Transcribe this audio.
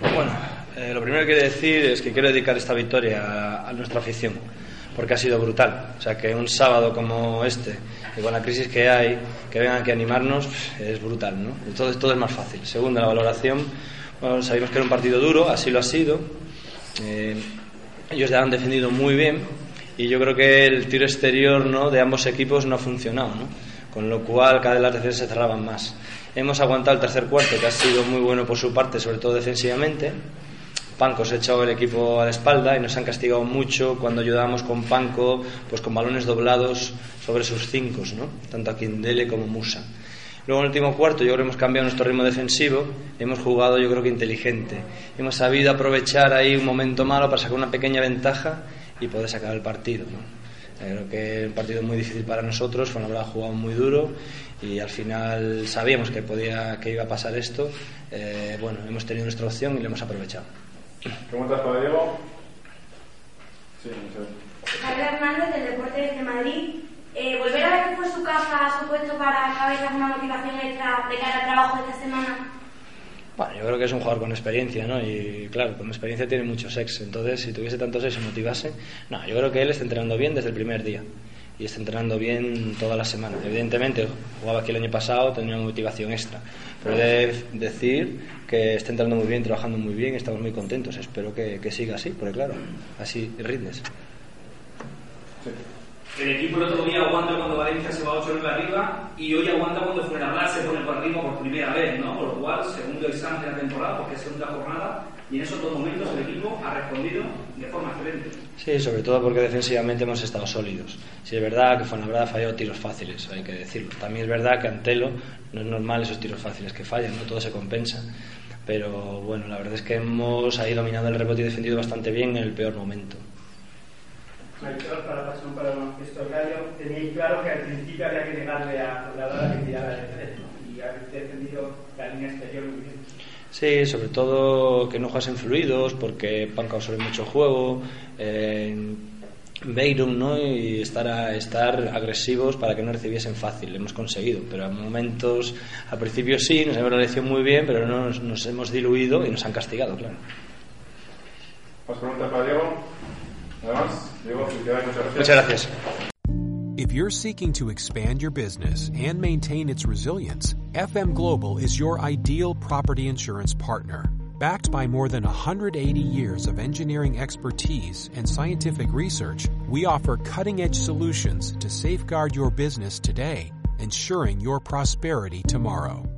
Bueno, eh, lo primero que quiero decir es que quiero dedicar esta victoria a, nuestra afición porque ha sido brutal. O sea, que un sábado como este, y con la crisis que hay, que vengan aquí a animarnos, es brutal, ¿no? Entonces todo es más fácil. Segundo, la valoración, bueno, sabemos que era un partido duro, así lo ha sido. Eh, ellos ya han defendido muy bien y yo creo que el tiro exterior ¿no? de ambos equipos no ha funcionado, ¿no? Con lo cual cada vez las defensas se cerraban más. Hemos aguantado el tercer cuarto, que ha sido muy bueno por su parte, sobre todo defensivamente. Panco se ha echado el equipo a la espalda y nos han castigado mucho cuando ayudábamos con Panco, pues con balones doblados sobre sus cinco, ¿no? tanto a Kindele como Musa. Luego en el último cuarto yo creo que hemos cambiado nuestro ritmo defensivo, hemos jugado yo creo que inteligente, hemos sabido aprovechar ahí un momento malo para sacar una pequeña ventaja y poder sacar el partido. Creo que un partido muy difícil para nosotros, fue ha jugado muy duro y al final sabíamos que podía que iba a pasar esto. Eh, bueno, hemos tenido nuestra opción y lo hemos aprovechado. ¿Preguntas para Diego? Sí, Javier Hernández, del Deporte de Madrid. Eh, ¿Volver a ver fue su casa, su puesto para cabeza una motivación extra de cara al trabajo de esta semana? Yo creo que es un jugador con experiencia, ¿no? Y claro, con experiencia tiene muchos ex. Entonces, si tuviese tantos ex y motivase, no, yo creo que él está entrenando bien desde el primer día y está entrenando bien toda la semana. Evidentemente, jugaba aquí el año pasado, tenía una motivación extra. Pero he de decir que está entrando muy bien, trabajando muy bien, estamos muy contentos. Espero que, que siga así, porque claro, así rindes. El equipo el otro día aguanta cuando Valencia se va 8-9 arriba y hoy aguanta cuando Fuenlabrada se pone por arriba por primera vez, ¿no? Por lo cual, segundo examen de la temporada, porque es segunda jornada, y en esos dos momentos el equipo ha respondido de forma excelente. Sí, sobre todo porque defensivamente hemos estado sólidos. Sí, es verdad que Fuenlabrada fallado tiros fáciles, hay que decirlo. También es verdad que Antelo no es normal esos tiros fáciles que fallan, no todo se compensa. Pero bueno, la verdad es que hemos ahí dominado el rebote y defendido bastante bien en el peor momento. Melchor, para pasar un baloncesto horario, tenéis claro que al principio había que negarle a la que tirara de tres, ¿no? Y habéis defendido la línea exterior muy bien. Sí, sobre todo que no juegasen fluidos, porque Panca absorbe mucho juego, eh, Beirum, ¿no? Y estar, a, estar agresivos para que no recibiesen fácil. Lo hemos conseguido, pero a momentos, al principio sí, nos hemos lección muy bien, pero no nos, nos hemos diluido y nos han castigado, claro. ¿Más preguntas para Diego? Muchas gracias. If you're seeking to expand your business and maintain its resilience, FM Global is your ideal property insurance partner. Backed by more than 180 years of engineering expertise and scientific research, we offer cutting edge solutions to safeguard your business today, ensuring your prosperity tomorrow.